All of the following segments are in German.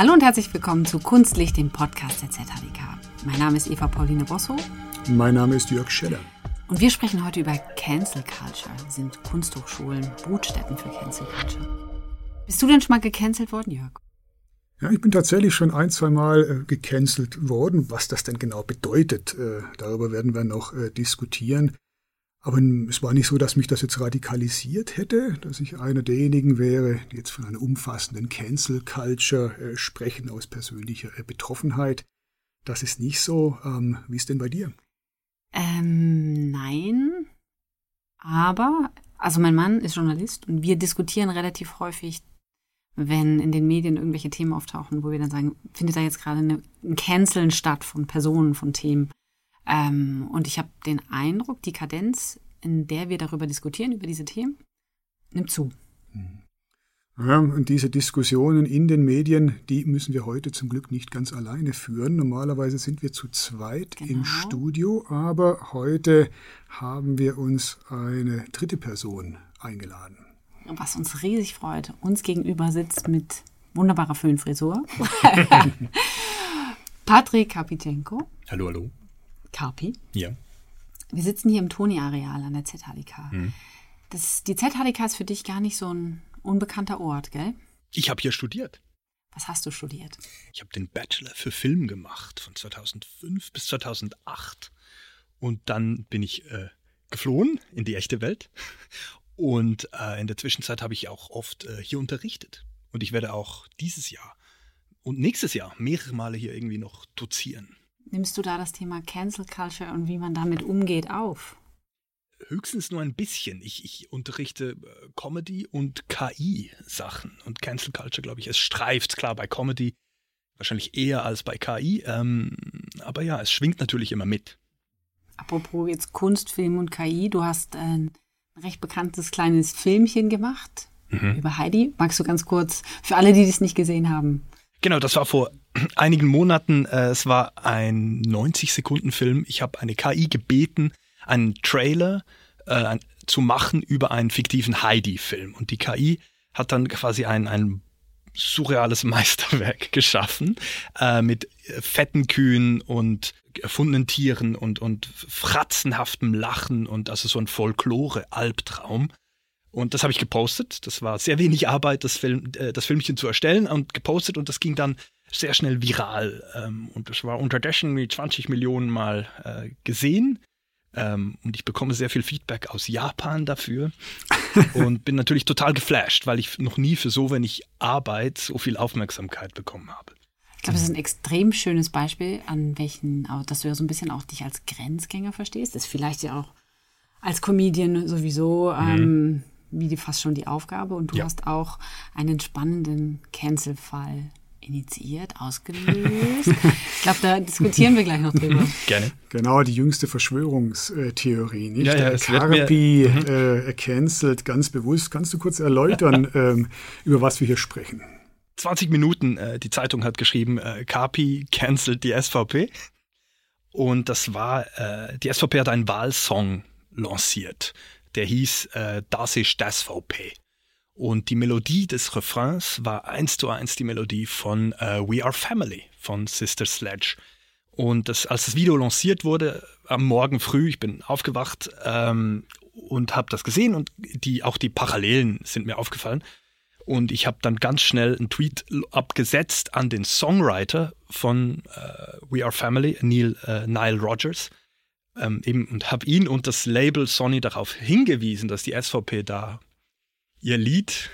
Hallo und herzlich willkommen zu Kunstlicht, dem Podcast der ZHDK. Mein Name ist Eva Pauline Bosso. Mein Name ist Jörg Scheller. Und wir sprechen heute über Cancel Culture. Sind Kunsthochschulen Brutstätten für Cancel Culture? Bist du denn schon mal gecancelt worden, Jörg? Ja, ich bin tatsächlich schon ein, zwei Mal äh, gecancelt worden. Was das denn genau bedeutet, äh, darüber werden wir noch äh, diskutieren. Aber es war nicht so, dass mich das jetzt radikalisiert hätte, dass ich einer derjenigen wäre, die jetzt von einer umfassenden Cancel Culture äh, sprechen aus persönlicher äh, Betroffenheit. Das ist nicht so. Ähm, wie ist denn bei dir? Ähm, nein. Aber, also mein Mann ist Journalist und wir diskutieren relativ häufig, wenn in den Medien irgendwelche Themen auftauchen, wo wir dann sagen, findet da jetzt gerade eine, ein Canceln statt von Personen, von Themen. Ähm, und ich habe den Eindruck, die Kadenz, in der wir darüber diskutieren, über diese Themen, nimmt zu. Mhm. Ja, und diese Diskussionen in den Medien, die müssen wir heute zum Glück nicht ganz alleine führen. Normalerweise sind wir zu zweit genau. im Studio, aber heute haben wir uns eine dritte Person eingeladen. Was uns riesig freut. Uns gegenüber sitzt mit wunderbarer Föhnfrisur Patrick Kapitschenko. Hallo, hallo. Carpi. Ja. Wir sitzen hier im Toni-Areal an der ZHDK. Mhm. Das, die ZHDK ist für dich gar nicht so ein unbekannter Ort, gell? Ich habe hier studiert. Was hast du studiert? Ich habe den Bachelor für Film gemacht von 2005 bis 2008. Und dann bin ich äh, geflohen in die echte Welt. Und äh, in der Zwischenzeit habe ich auch oft äh, hier unterrichtet. Und ich werde auch dieses Jahr und nächstes Jahr mehrere Male hier irgendwie noch dozieren. Nimmst du da das Thema Cancel Culture und wie man damit umgeht auf? höchstens nur ein bisschen. Ich, ich unterrichte äh, Comedy und KI-Sachen und Cancel Culture, glaube ich. Es streift, klar, bei Comedy wahrscheinlich eher als bei KI. Ähm, aber ja, es schwingt natürlich immer mit. Apropos jetzt Kunst, Film und KI, du hast ein recht bekanntes kleines Filmchen gemacht mhm. über Heidi. Magst du ganz kurz, für alle, die das nicht gesehen haben? Genau, das war vor einigen Monaten. Äh, es war ein 90-Sekunden-Film. Ich habe eine KI gebeten, einen Trailer äh, zu machen über einen fiktiven Heidi-Film. Und die KI hat dann quasi ein, ein surreales Meisterwerk geschaffen äh, mit fetten Kühen und erfundenen Tieren und, und fratzenhaftem Lachen und also so ein Folklore-Albtraum. Und das habe ich gepostet. Das war sehr wenig Arbeit, das, Film, äh, das Filmchen zu erstellen und gepostet und das ging dann sehr schnell viral. Ähm, und das war unterdessen mit 20 Millionen Mal äh, gesehen. Ähm, und ich bekomme sehr viel Feedback aus Japan dafür und bin natürlich total geflasht, weil ich noch nie für so wenig Arbeit so viel Aufmerksamkeit bekommen habe. Ich glaube, das ist ein extrem schönes Beispiel, an welchen, dass du ja so ein bisschen auch dich als Grenzgänger verstehst. Das ist vielleicht ja auch als Comedian sowieso mhm. ähm, wie fast schon die Aufgabe. Und du ja. hast auch einen spannenden Cancel-Fall initiiert, ausgelöst. ich glaube, da diskutieren wir gleich noch drüber. Gerne. Genau, die jüngste Verschwörungstheorie, nicht? Ja, ja, es Carpi mhm. äh, cancelt ganz bewusst. Kannst du kurz erläutern, ähm, über was wir hier sprechen? 20 Minuten, äh, die Zeitung hat geschrieben, äh, Carpi cancelt die SVP. Und das war, äh, die SVP hat einen Wahlsong lanciert. Der hieß äh, Das ist das VP. Und die Melodie des Refrains war eins zu eins die Melodie von uh, We Are Family von Sister Sledge. Und das, als das Video lanciert wurde, am Morgen früh, ich bin aufgewacht ähm, und habe das gesehen und die, auch die Parallelen sind mir aufgefallen. Und ich habe dann ganz schnell einen Tweet abgesetzt an den Songwriter von uh, We Are Family, Neil, uh, Nile Rogers, ähm, eben, und habe ihn und das Label Sony darauf hingewiesen, dass die SVP da ihr Lied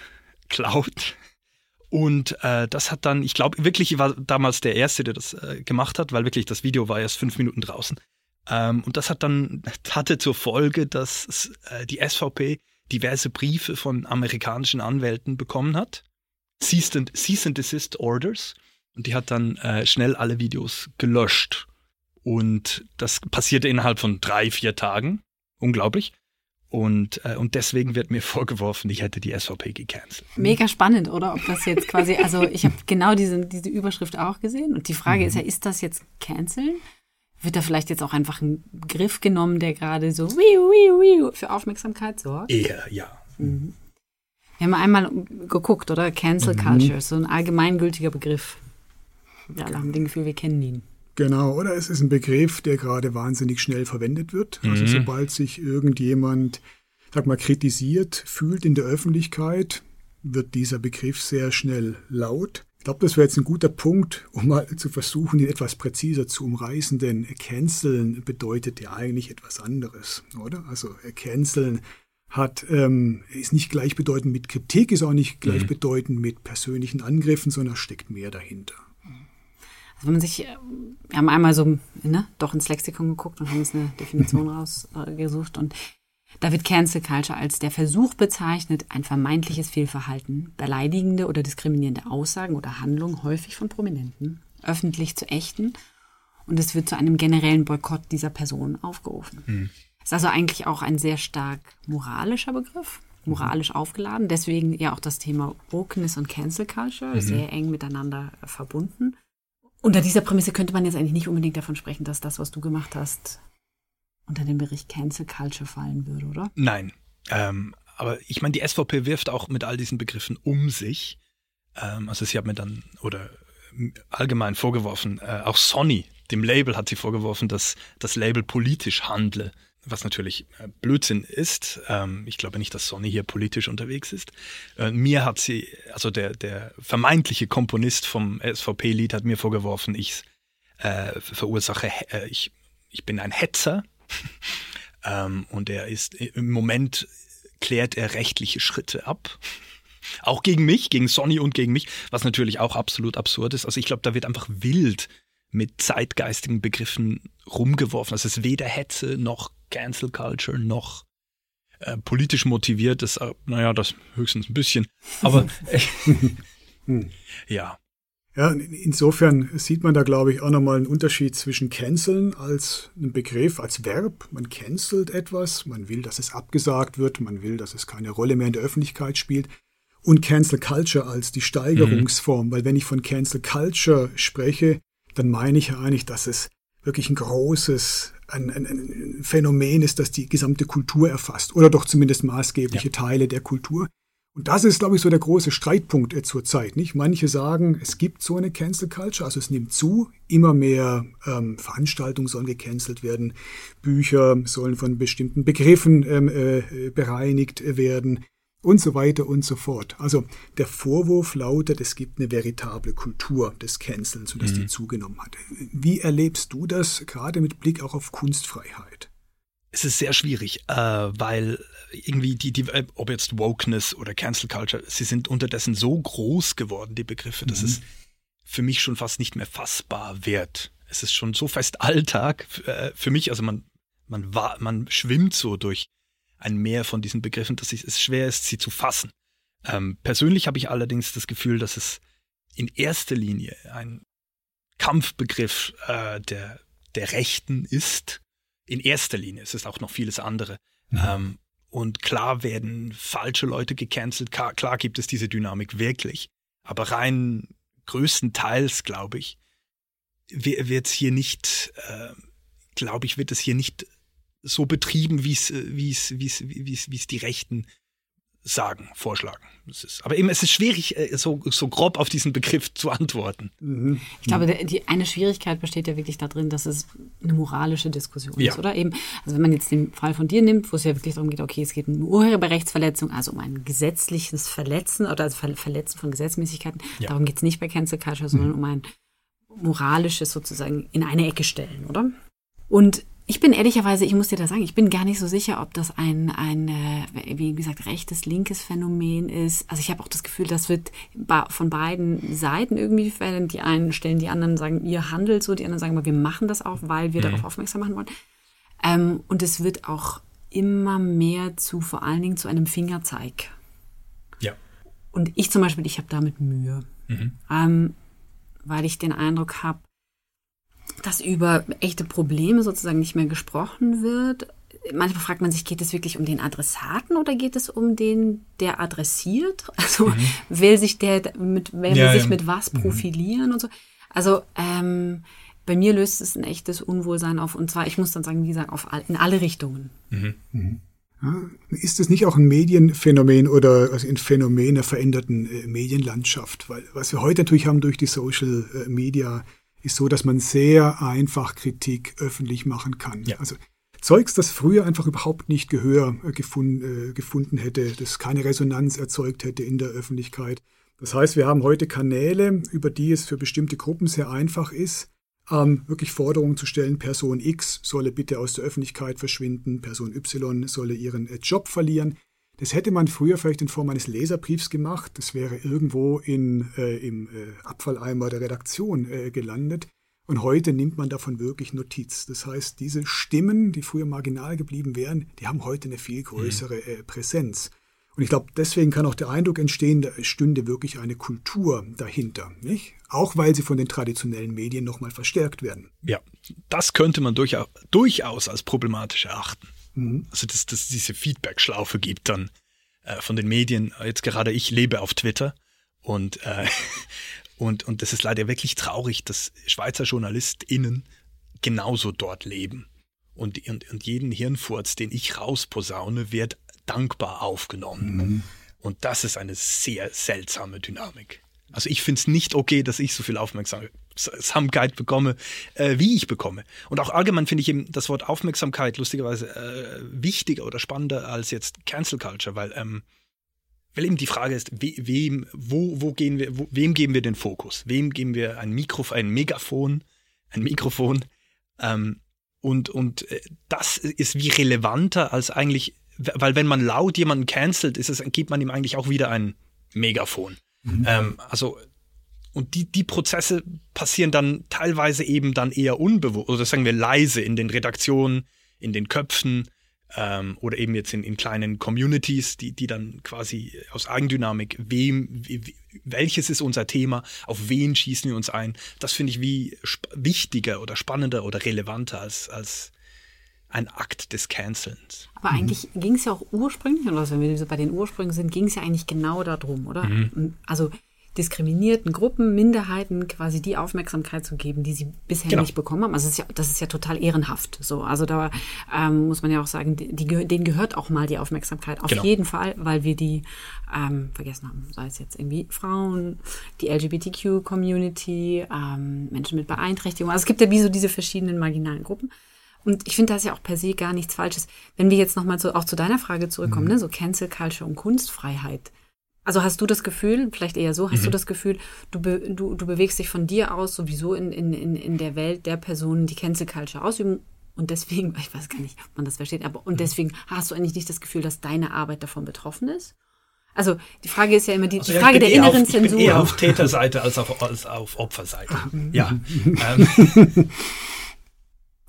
klaut. Und äh, das hat dann, ich glaube wirklich, ich war damals der Erste, der das äh, gemacht hat, weil wirklich das Video war erst fünf Minuten draußen. Ähm, und das hat dann, hatte zur Folge, dass äh, die SVP diverse Briefe von amerikanischen Anwälten bekommen hat. Cease and, Cease and Desist Orders. Und die hat dann äh, schnell alle Videos gelöscht. Und das passierte innerhalb von drei, vier Tagen. Unglaublich. Und, äh, und deswegen wird mir vorgeworfen, ich hätte die SVP gecancelt. Mega spannend, oder? Ob das jetzt quasi, also ich habe genau diese, diese Überschrift auch gesehen. Und die Frage mhm. ist ja, ist das jetzt canceln? Wird da vielleicht jetzt auch einfach ein Griff genommen, der gerade so wiu, wiu, wiu für Aufmerksamkeit sorgt? Eher, ja. Mhm. Wir haben einmal geguckt, oder? Cancel mhm. Culture, so ein allgemeingültiger Begriff. Wir alle haben den Gefühl, wir kennen ihn. Genau, oder es ist ein Begriff, der gerade wahnsinnig schnell verwendet wird. Also mhm. sobald sich irgendjemand, sag mal, kritisiert fühlt in der Öffentlichkeit, wird dieser Begriff sehr schnell laut. Ich glaube, das wäre jetzt ein guter Punkt, um mal zu versuchen, ihn etwas präziser zu umreißen, denn canceln bedeutet ja eigentlich etwas anderes, oder? Also canceln hat, ähm, ist nicht gleichbedeutend mit Kritik, ist auch nicht gleichbedeutend mhm. mit persönlichen Angriffen, sondern steckt mehr dahinter. Man sich, äh, wir haben einmal so ne, doch ins Lexikon geguckt und haben uns eine Definition rausgesucht und da wird Cancel Culture als der Versuch bezeichnet, ein vermeintliches Fehlverhalten, beleidigende oder diskriminierende Aussagen oder Handlungen häufig von Prominenten öffentlich zu ächten und es wird zu einem generellen Boykott dieser Person aufgerufen. Mhm. Ist also eigentlich auch ein sehr stark moralischer Begriff, moralisch aufgeladen. Deswegen ja auch das Thema Wokeness und Cancel Culture mhm. sehr eng miteinander verbunden. Unter dieser Prämisse könnte man jetzt eigentlich nicht unbedingt davon sprechen, dass das, was du gemacht hast, unter den Bericht Cancel Culture fallen würde, oder? Nein. Ähm, aber ich meine, die SVP wirft auch mit all diesen Begriffen um sich. Ähm, also sie hat mir dann, oder allgemein vorgeworfen, äh, auch Sony, dem Label hat sie vorgeworfen, dass das Label politisch handle was natürlich äh, Blödsinn ist. Ähm, ich glaube nicht, dass Sonny hier politisch unterwegs ist. Äh, mir hat sie, also der, der vermeintliche Komponist vom SVP-Lied hat mir vorgeworfen, ich äh, verursache, äh, ich, ich bin ein Hetzer. ähm, und er ist, im Moment klärt er rechtliche Schritte ab. Auch gegen mich, gegen Sonny und gegen mich, was natürlich auch absolut absurd ist. Also ich glaube, da wird einfach wild mit zeitgeistigen Begriffen rumgeworfen. Also es ist weder Hetze noch Cancel Culture noch äh, politisch motiviert ist. Äh, naja, das höchstens ein bisschen. Aber ja. Ja, insofern sieht man da, glaube ich, auch nochmal einen Unterschied zwischen canceln als ein Begriff, als Verb. Man cancelt etwas, man will, dass es abgesagt wird, man will, dass es keine Rolle mehr in der Öffentlichkeit spielt. Und Cancel Culture als die Steigerungsform, mhm. weil wenn ich von Cancel Culture spreche, dann meine ich ja eigentlich, dass es wirklich ein großes ein, ein, ein Phänomen ist, das die gesamte Kultur erfasst oder doch zumindest maßgebliche ja. Teile der Kultur. Und das ist, glaube ich, so der große Streitpunkt äh, zur Zeit. Nicht? Manche sagen, es gibt so eine Cancel Culture, also es nimmt zu, immer mehr ähm, Veranstaltungen sollen gecancelt werden, Bücher sollen von bestimmten Begriffen ähm, äh, bereinigt werden und so weiter und so fort. Also der Vorwurf lautet, es gibt eine veritable Kultur des Cancelns, sodass mhm. die zugenommen hat. Wie erlebst du das gerade mit Blick auch auf Kunstfreiheit? Es ist sehr schwierig, äh, weil irgendwie die, die, ob jetzt Wokeness oder Cancel Culture, sie sind unterdessen so groß geworden, die Begriffe, dass mhm. es für mich schon fast nicht mehr fassbar wird. Es ist schon so fest Alltag äh, für mich, also man, man, war, man schwimmt so durch ein Mehr von diesen Begriffen, dass es schwer ist, sie zu fassen. Ähm, persönlich habe ich allerdings das Gefühl, dass es in erster Linie ein Kampfbegriff äh, der, der Rechten ist. In erster Linie. Es ist auch noch vieles andere. Mhm. Ähm, und klar werden falsche Leute gecancelt. Klar, klar gibt es diese Dynamik wirklich. Aber rein größtenteils, glaube ich, wird es hier nicht, äh, glaube ich, wird es hier nicht so betrieben, wie es, äh, wie es, wie es, wie es, wie es die Rechten sagen, vorschlagen. Es ist, aber eben, es ist schwierig, äh, so, so grob auf diesen Begriff zu antworten. Mhm. Ich glaube, die, eine Schwierigkeit besteht ja wirklich darin, dass es eine moralische Diskussion ja. ist, oder? Eben, also wenn man jetzt den Fall von dir nimmt, wo es ja wirklich darum geht, okay, es geht um eine Urheberrechtsverletzung, also um ein gesetzliches Verletzen oder also Verletzen von Gesetzmäßigkeiten. Ja. Darum geht es nicht bei Cancel Culture, sondern mhm. um ein moralisches sozusagen in eine Ecke stellen, oder? Und ich bin ehrlicherweise, ich muss dir da sagen, ich bin gar nicht so sicher, ob das ein, ein äh, wie gesagt, rechtes, linkes Phänomen ist. Also ich habe auch das Gefühl, das wird von beiden Seiten irgendwie verwendet. Die einen stellen die anderen, sagen, ihr handelt so, die anderen sagen, wir machen das auch, weil wir mhm. darauf aufmerksam machen wollen. Ähm, und es wird auch immer mehr zu, vor allen Dingen zu einem Fingerzeig. Ja. Und ich zum Beispiel, ich habe damit Mühe, mhm. ähm, weil ich den Eindruck habe, dass über echte Probleme sozusagen nicht mehr gesprochen wird. Manchmal fragt man sich, geht es wirklich um den Adressaten oder geht es um den, der adressiert? Also mhm. will sich der mit, will ja, sich ja. mit was mhm. profilieren mhm. und so. Also ähm, bei mir löst es ein echtes Unwohlsein auf und zwar, ich muss dann sagen, wie gesagt, auf all, in alle Richtungen. Mhm. mhm. Ist das nicht auch ein Medienphänomen oder also ein Phänomen der veränderten äh, Medienlandschaft? Weil was wir heute natürlich haben durch die Social äh, Media, ist so, dass man sehr einfach Kritik öffentlich machen kann. Ja. Also Zeugs, das früher einfach überhaupt nicht Gehör äh, gefunden, äh, gefunden hätte, das keine Resonanz erzeugt hätte in der Öffentlichkeit. Das heißt, wir haben heute Kanäle, über die es für bestimmte Gruppen sehr einfach ist, ähm, wirklich Forderungen zu stellen, Person X solle bitte aus der Öffentlichkeit verschwinden, Person Y solle ihren äh, Job verlieren. Das hätte man früher vielleicht in Form eines Leserbriefs gemacht. Das wäre irgendwo in, äh, im äh, Abfalleimer der Redaktion äh, gelandet. Und heute nimmt man davon wirklich Notiz. Das heißt, diese Stimmen, die früher marginal geblieben wären, die haben heute eine viel größere mhm. äh, Präsenz. Und ich glaube, deswegen kann auch der Eindruck entstehen, da stünde wirklich eine Kultur dahinter, nicht? Auch weil sie von den traditionellen Medien nochmal verstärkt werden. Ja, das könnte man durchaus, durchaus als problematisch erachten. Also, dass es diese Feedback-Schlaufe gibt dann äh, von den Medien. Jetzt gerade ich lebe auf Twitter und, äh, und, und das ist leider wirklich traurig, dass Schweizer JournalistInnen genauso dort leben. Und, und, und jeden Hirnfurz, den ich rausposaune, wird dankbar aufgenommen. Mhm. Und das ist eine sehr seltsame Dynamik. Also ich finde es nicht okay, dass ich so viel Aufmerksamkeit bekomme, äh, wie ich bekomme. Und auch allgemein finde ich eben das Wort Aufmerksamkeit lustigerweise äh, wichtiger oder spannender als jetzt Cancel Culture, weil, ähm, weil eben die Frage ist, we, wem, wo, wo gehen wir, wo, wem geben wir den Fokus? Wem geben wir ein Mikrofon, ein Megafon, ein Mikrofon? Ähm, und und äh, das ist wie relevanter als eigentlich weil wenn man laut jemanden cancelt, ist es, gibt man ihm eigentlich auch wieder ein Megafon. Mhm. Ähm, also und die, die Prozesse passieren dann teilweise eben dann eher unbewusst, oder sagen wir leise in den Redaktionen, in den Köpfen ähm, oder eben jetzt in, in kleinen Communities, die, die dann quasi aus Eigendynamik, wem, welches ist unser Thema, auf wen schießen wir uns ein, das finde ich wie wichtiger oder spannender oder relevanter als, als ein Akt des Cancelns. Aber mhm. eigentlich ging es ja auch ursprünglich, oder wenn wir bei den Ursprüngen sind, ging es ja eigentlich genau darum, oder? Mhm. Also diskriminierten Gruppen, Minderheiten quasi die Aufmerksamkeit zu geben, die sie bisher genau. nicht bekommen haben. Also das ist, ja, das ist ja total ehrenhaft. So, also da ähm, muss man ja auch sagen, die, die, denen gehört auch mal die Aufmerksamkeit. Auf genau. jeden Fall, weil wir die ähm, vergessen haben, sei es jetzt irgendwie Frauen, die LGBTQ-Community, ähm, Menschen mit Beeinträchtigungen. Also es gibt ja wie so diese verschiedenen marginalen Gruppen. Und ich finde das ja auch per se gar nichts Falsches. Wenn wir jetzt nochmal so, auch zu deiner Frage zurückkommen, mhm. ne, so Cancel Culture und Kunstfreiheit. Also hast du das Gefühl, vielleicht eher so, hast mhm. du das Gefühl, du, be, du, du bewegst dich von dir aus sowieso in, in, in, in der Welt der Personen, die Cancel Culture ausüben und deswegen, ich weiß gar nicht, ob man das versteht, aber und mhm. deswegen hast du eigentlich nicht das Gefühl, dass deine Arbeit davon betroffen ist? Also die Frage ist ja immer die, also, die Frage der inneren auf, Zensur. Ich bin eher auf Täterseite als auf, als auf Opferseite. ja. ähm.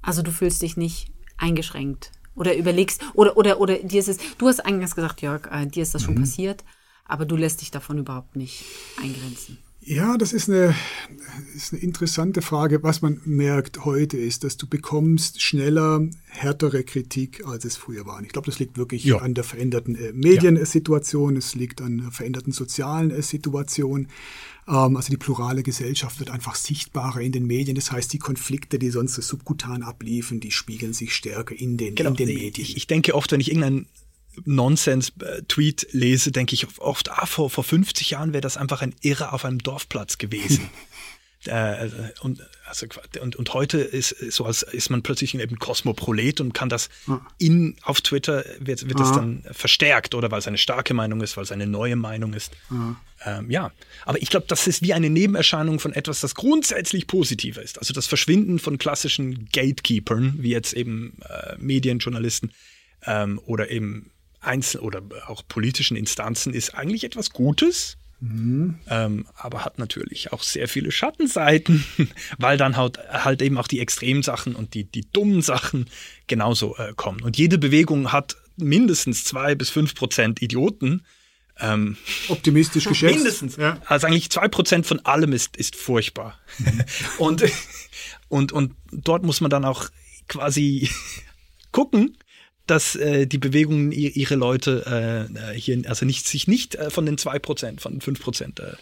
Also du fühlst dich nicht eingeschränkt oder überlegst oder oder oder dir ist es du hast eingangs gesagt Jörg äh, dir ist das schon mhm. passiert aber du lässt dich davon überhaupt nicht eingrenzen ja, das ist eine, ist eine interessante Frage. Was man merkt heute ist, dass du bekommst schneller härtere Kritik, als es früher war. Und ich glaube, das liegt wirklich ja. an der veränderten äh, Mediensituation, ja. es liegt an der veränderten sozialen äh, Situation. Ähm, also die plurale Gesellschaft wird einfach sichtbarer in den Medien. Das heißt, die Konflikte, die sonst subkutan abliefen, die spiegeln sich stärker in den, genau. in den Medien. Ich, ich denke oft, wenn ich irgendeinen Nonsens-Tweet lese, denke ich oft, ah, vor, vor 50 Jahren wäre das einfach ein Irrer auf einem Dorfplatz gewesen. äh, und, also, und, und heute ist so als ist man plötzlich eben Kosmoprolet und kann das in auf Twitter wird, wird das dann verstärkt oder weil es eine starke Meinung ist, weil es eine neue Meinung ist. Ähm, ja, aber ich glaube, das ist wie eine Nebenerscheinung von etwas, das grundsätzlich positiver ist. Also das Verschwinden von klassischen Gatekeepern, wie jetzt eben äh, Medienjournalisten ähm, oder eben Einzel- oder auch politischen Instanzen, ist eigentlich etwas Gutes Mhm. Ähm, aber hat natürlich auch sehr viele Schattenseiten, weil dann halt, halt eben auch die Extremsachen und die, die dummen Sachen genauso äh, kommen. Und jede Bewegung hat mindestens zwei bis fünf Prozent Idioten. Ähm, Optimistisch geschätzt. Mindestens. Ja. Also eigentlich zwei Prozent von allem ist, ist furchtbar. Mhm. und, und, und dort muss man dann auch quasi gucken, dass äh, die Bewegung ihre Leute äh, hier, also nicht, sich nicht äh, von den zwei Prozent, von fünf Prozent äh,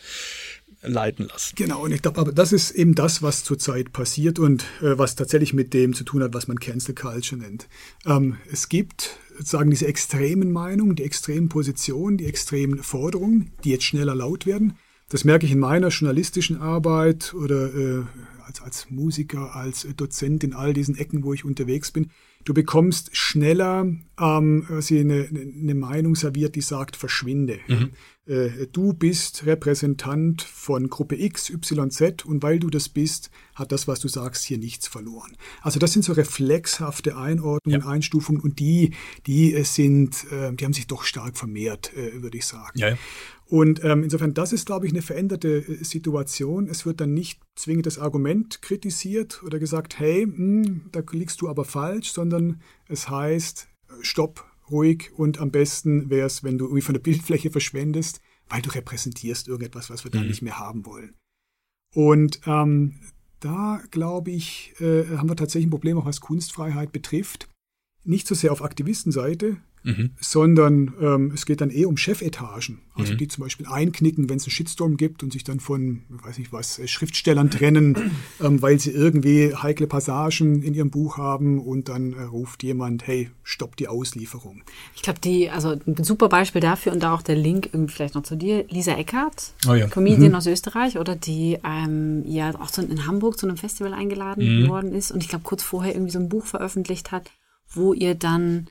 leiten lassen. Genau, und ich glaube, aber das ist eben das, was zurzeit passiert und äh, was tatsächlich mit dem zu tun hat, was man Cancel Culture nennt. Ähm, es gibt sozusagen diese extremen Meinungen, die extremen Positionen, die extremen Forderungen, die jetzt schneller laut werden. Das merke ich in meiner journalistischen Arbeit oder äh, als, als Musiker, als Dozent in all diesen Ecken, wo ich unterwegs bin. Du bekommst schneller ähm, eine, eine Meinung serviert, die sagt, verschwinde. Mhm. Äh, du bist Repräsentant von Gruppe X, Y, Z und weil du das bist, hat das, was du sagst, hier nichts verloren. Also das sind so reflexhafte Einordnungen, ja. Einstufungen und die, die sind, äh, die haben sich doch stark vermehrt, äh, würde ich sagen. Ja, ja. Und ähm, insofern, das ist, glaube ich, eine veränderte äh, Situation. Es wird dann nicht zwingend das Argument kritisiert oder gesagt, hey, mh, hm, da liegst du aber falsch, sondern es heißt, stopp, ruhig und am besten wäre es, wenn du irgendwie von der Bildfläche verschwendest, weil du repräsentierst irgendetwas, was wir mhm. da nicht mehr haben wollen. Und ähm, da, glaube ich, äh, haben wir tatsächlich ein Problem, auch was Kunstfreiheit betrifft. Nicht so sehr auf Aktivistenseite, mhm. sondern ähm, es geht dann eher um Chefetagen, also mhm. die zum Beispiel einknicken, wenn es einen Shitstorm gibt und sich dann von, weiß nicht was, äh, Schriftstellern trennen, ähm, weil sie irgendwie heikle Passagen in ihrem Buch haben und dann äh, ruft jemand, hey, stopp die Auslieferung. Ich glaube, die, also ein super Beispiel dafür und da auch der Link irgendwie vielleicht noch zu dir, Lisa Eckert, oh ja. Comedian mhm. aus Österreich oder die ähm, ja auch so in Hamburg zu einem Festival eingeladen mhm. worden ist und ich glaube kurz vorher irgendwie so ein Buch veröffentlicht hat, wo ihr dann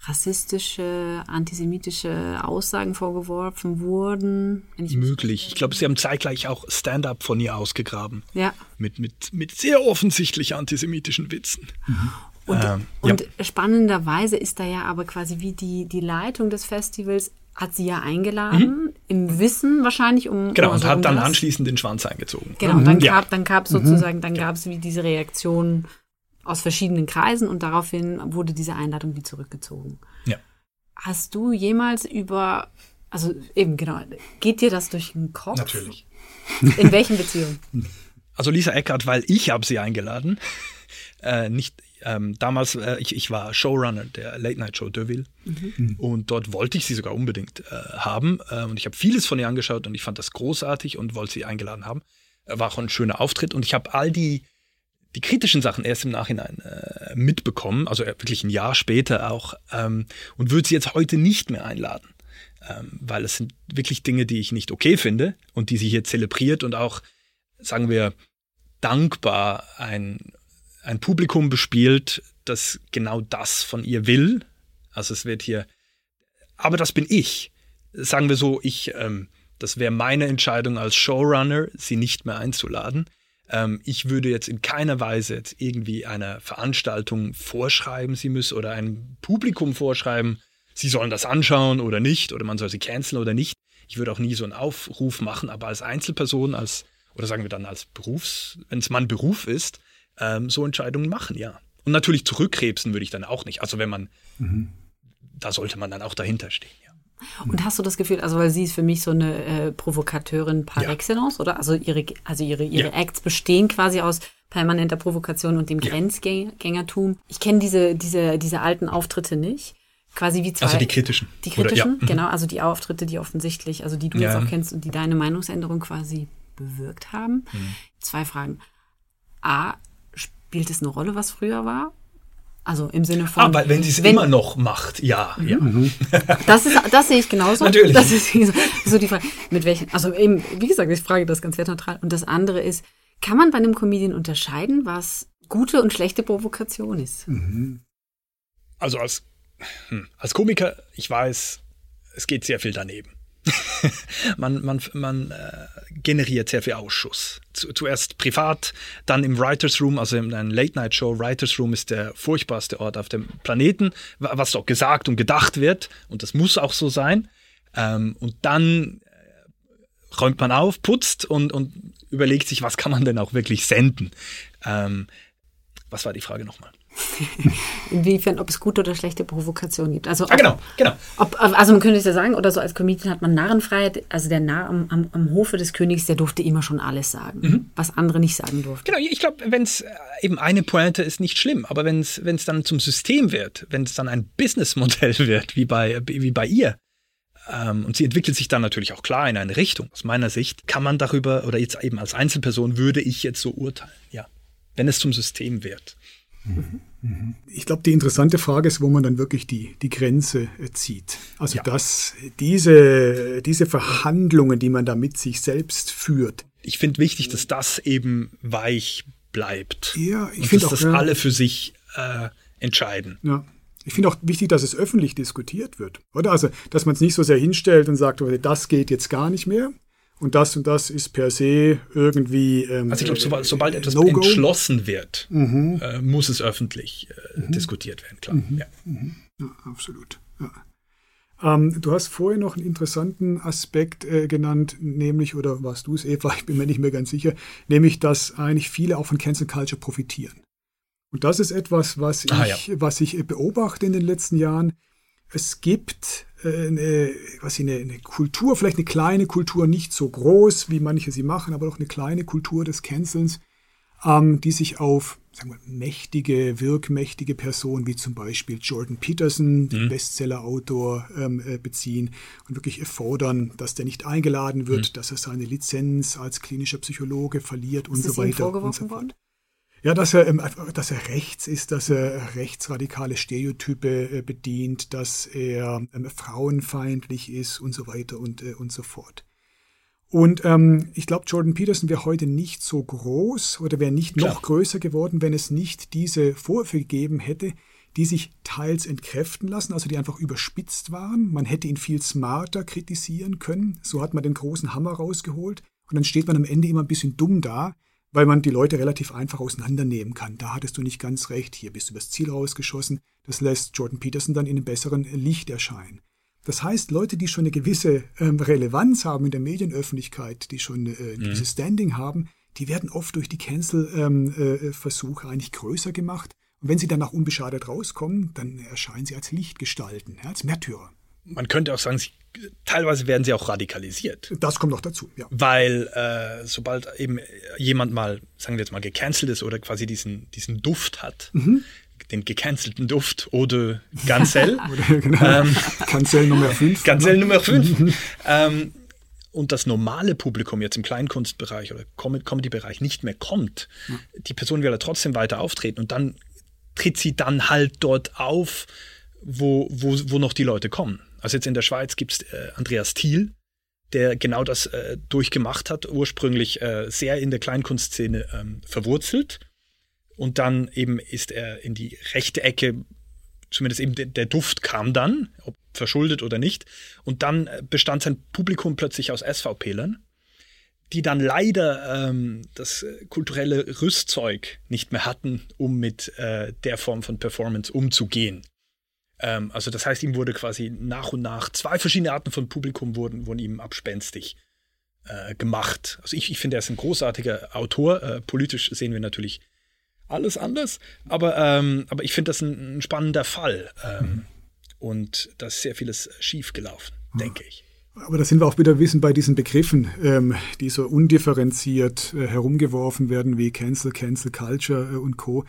rassistische, antisemitische Aussagen vorgeworfen wurden. Möglich. Ich glaube, sie haben zeitgleich auch Stand-up von ihr ausgegraben. Ja. Mit, mit, mit sehr offensichtlich antisemitischen Witzen. Mhm. Und, ähm, und ja. spannenderweise ist da ja aber quasi wie die, die Leitung des Festivals hat sie ja eingeladen, mhm. im Wissen wahrscheinlich um. Genau, und hat dann das. anschließend den Schwanz eingezogen. Genau, mhm. dann gab, dann gab sozusagen, dann gab es wie diese Reaktion aus verschiedenen Kreisen und daraufhin wurde diese Einladung wie zurückgezogen. Ja. Hast du jemals über, also eben genau, geht dir das durch den Kopf? Natürlich. In welchen Beziehungen? Also Lisa Eckert, weil ich habe sie eingeladen. Äh, nicht ähm, damals, äh, ich, ich war Showrunner der Late Night Show Deville mhm. und dort wollte ich sie sogar unbedingt äh, haben äh, und ich habe vieles von ihr angeschaut und ich fand das großartig und wollte sie eingeladen haben. War auch ein schöner Auftritt und ich habe all die die kritischen Sachen erst im Nachhinein äh, mitbekommen, also wirklich ein Jahr später auch, ähm, und würde sie jetzt heute nicht mehr einladen. Ähm, weil es sind wirklich Dinge, die ich nicht okay finde und die sie hier zelebriert und auch, sagen wir, dankbar ein, ein Publikum bespielt, das genau das von ihr will. Also es wird hier, aber das bin ich. Sagen wir so, ich, ähm, das wäre meine Entscheidung als Showrunner, sie nicht mehr einzuladen. Ähm, ich würde jetzt in keiner Weise jetzt irgendwie einer Veranstaltung vorschreiben, sie müsse oder einem Publikum vorschreiben, sie sollen das anschauen oder nicht oder man soll sie canceln oder nicht. Ich würde auch nie so einen Aufruf machen, aber als Einzelperson, als oder sagen wir dann als Berufs, wenn es mal ein Beruf ist, ähm, so Entscheidungen machen, ja. Und natürlich zurückkrebsen würde ich dann auch nicht. Also wenn man, mhm. da sollte man dann auch dahinter stehen. Und hast du das Gefühl, also weil sie ist für mich so eine äh, Provokateurin par ja. excellence, oder? Also ihre, also ihre, ihre ja. Acts bestehen quasi aus permanenter Provokation und dem ja. Grenzgängertum. Ich kenne diese, diese, diese alten Auftritte nicht. Quasi wie zwei. Also die kritischen. Die kritischen, Oder, ja. genau. Also die Auftritte, die offensichtlich, also die du jetzt auch kennst und die deine Meinungsänderung quasi bewirkt haben. Mhm. Zwei Fragen. A, spielt es eine Rolle, was früher war? Also im Sinne von. Aber wenn sie es immer noch macht, ja, mhm. ja. Das, ist, das sehe ich genauso. Natürlich. Das ist so die Frage, mit welchen, also eben, wie gesagt, ich frage das ganz wertneutral. Und das andere ist, kann man bei einem Comedian unterscheiden, was gute und schlechte Provokation ist? Mhm. Also als, hm, als Komiker, ich weiß, es geht sehr viel daneben. man man, man äh, generiert sehr viel Ausschuss. Zu, zuerst privat, dann im Writers Room, also in einer Late-Night-Show. Writers Room ist der furchtbarste Ort auf dem Planeten, was dort gesagt und gedacht wird. Und das muss auch so sein. Ähm, und dann äh, räumt man auf, putzt und, und überlegt sich, was kann man denn auch wirklich senden. Ähm, was war die Frage nochmal? Inwiefern, ob es gute oder schlechte Provokation gibt. Also, ah, genau, genau. Ob, also man könnte es ja sagen, oder so als Comedian hat man Narrenfreiheit, also der Narr am, am, am Hofe des Königs, der durfte immer schon alles sagen, mhm. was andere nicht sagen durften. Genau, ich glaube, wenn es äh, eben eine Pointe ist, nicht schlimm, aber wenn es dann zum System wird, wenn es dann ein Businessmodell wird, wie bei, wie bei ihr, ähm, und sie entwickelt sich dann natürlich auch klar in eine Richtung. Aus meiner Sicht kann man darüber, oder jetzt eben als Einzelperson würde ich jetzt so urteilen, ja, wenn es zum System wird. Ich glaube, die interessante Frage ist, wo man dann wirklich die, die Grenze äh, zieht. Also, ja. dass diese, diese Verhandlungen, die man da mit sich selbst führt. Ich finde wichtig, dass das eben weich bleibt. Ja, ich finde auch. Dass das alle für sich äh, entscheiden. Ja. Ich finde auch wichtig, dass es öffentlich diskutiert wird, oder? Also, dass man es nicht so sehr hinstellt und sagt, das geht jetzt gar nicht mehr, und das und das ist per se irgendwie. Ähm, also ich glaube, sobald, sobald etwas no entschlossen wird, mhm. äh, muss es öffentlich äh, mhm. diskutiert werden, klar. Mhm. Ja. Mhm. ja. absolut. Ja. Ähm, du hast vorher noch einen interessanten Aspekt äh, genannt, nämlich, oder warst du es, Eva, ich bin mir nicht mehr ganz sicher, nämlich, dass eigentlich viele auch von Cancel Culture profitieren. Und das ist etwas, was ah, ich, ja. was ich beobachte in den letzten Jahren. Es gibt äh, eine, was eine, eine Kultur, vielleicht eine kleine Kultur, nicht so groß, wie manche sie machen, aber doch eine kleine Kultur des Cancelns, ähm, die sich auf sagen wir, mächtige, wirkmächtige Personen wie zum Beispiel Jordan Peterson, mhm. den Bestseller-Autor, ähm, äh, beziehen und wirklich fordern, dass der nicht eingeladen wird, mhm. dass er seine Lizenz als klinischer Psychologe verliert und so weiter. und so fort. Ja, dass er, ähm, dass er rechts ist, dass er rechtsradikale Stereotype äh, bedient, dass er ähm, frauenfeindlich ist und so weiter und, äh, und so fort. Und ähm, ich glaube, Jordan Peterson wäre heute nicht so groß oder wäre nicht Klar. noch größer geworden, wenn es nicht diese Vorwürfe gegeben hätte, die sich teils entkräften lassen, also die einfach überspitzt waren. Man hätte ihn viel smarter kritisieren können. So hat man den großen Hammer rausgeholt. Und dann steht man am Ende immer ein bisschen dumm da, weil man die Leute relativ einfach auseinandernehmen kann. Da hattest du nicht ganz recht, hier bist du übers Ziel rausgeschossen. Das lässt Jordan Peterson dann in einem besseren Licht erscheinen. Das heißt, Leute, die schon eine gewisse ähm, Relevanz haben in der Medienöffentlichkeit, die schon äh, ein mhm. gewisses Standing haben, die werden oft durch die Cancel-Versuche ähm, äh, eigentlich größer gemacht. Und wenn sie dann auch unbeschadet rauskommen, dann erscheinen sie als Lichtgestalten, ja, als Märtyrer. Man könnte auch sagen, sie teilweise werden sie auch radikalisiert. Das kommt noch dazu, ja. Weil äh, sobald eben jemand mal, sagen wir jetzt mal, gecancelt ist oder quasi diesen, diesen Duft hat, mhm. den gecancelten Duft oder Gansel. genau. ähm, Nummer 5. Gansel Nummer 5. ähm, und das normale Publikum jetzt im Kleinkunstbereich oder Comedy-Bereich nicht mehr kommt, mhm. die Person will ja trotzdem weiter auftreten und dann tritt sie dann halt dort auf, wo, wo, wo noch die Leute kommen. Also jetzt in der Schweiz gibt es äh, Andreas Thiel, der genau das äh, durchgemacht hat, ursprünglich äh, sehr in der Kleinkunstszene ähm, verwurzelt. Und dann eben ist er in die rechte Ecke, zumindest eben der, Duft kam dann, ob verschuldet oder nicht. Und dann äh, bestand sein Publikum plötzlich aus SVP-Lern, die dann leider ähm, das äh, kulturelle Rüstzeug nicht mehr hatten, um mit äh, der Form von Performance umzugehen. Ähm, also das heißt, ihm wurde quasi nach und nach zwei verschiedene Arten von Publikum wurden, wurden ihm abspenstig äh, gemacht. Also ich, ich finde, er ist ein großartiger Autor. Äh, politisch sehen wir natürlich alles anders, aber, ähm, aber ich finde das ein, ein, spannender Fall. Ähm, mhm. Und da ist sehr vieles schief gelaufen, mhm. denke ich. Aber da sind wir auch wieder wissen bei diesen Begriffen, ähm, die so undifferenziert äh, herumgeworfen werden wie Cancel, Cancel Culture äh, und Co.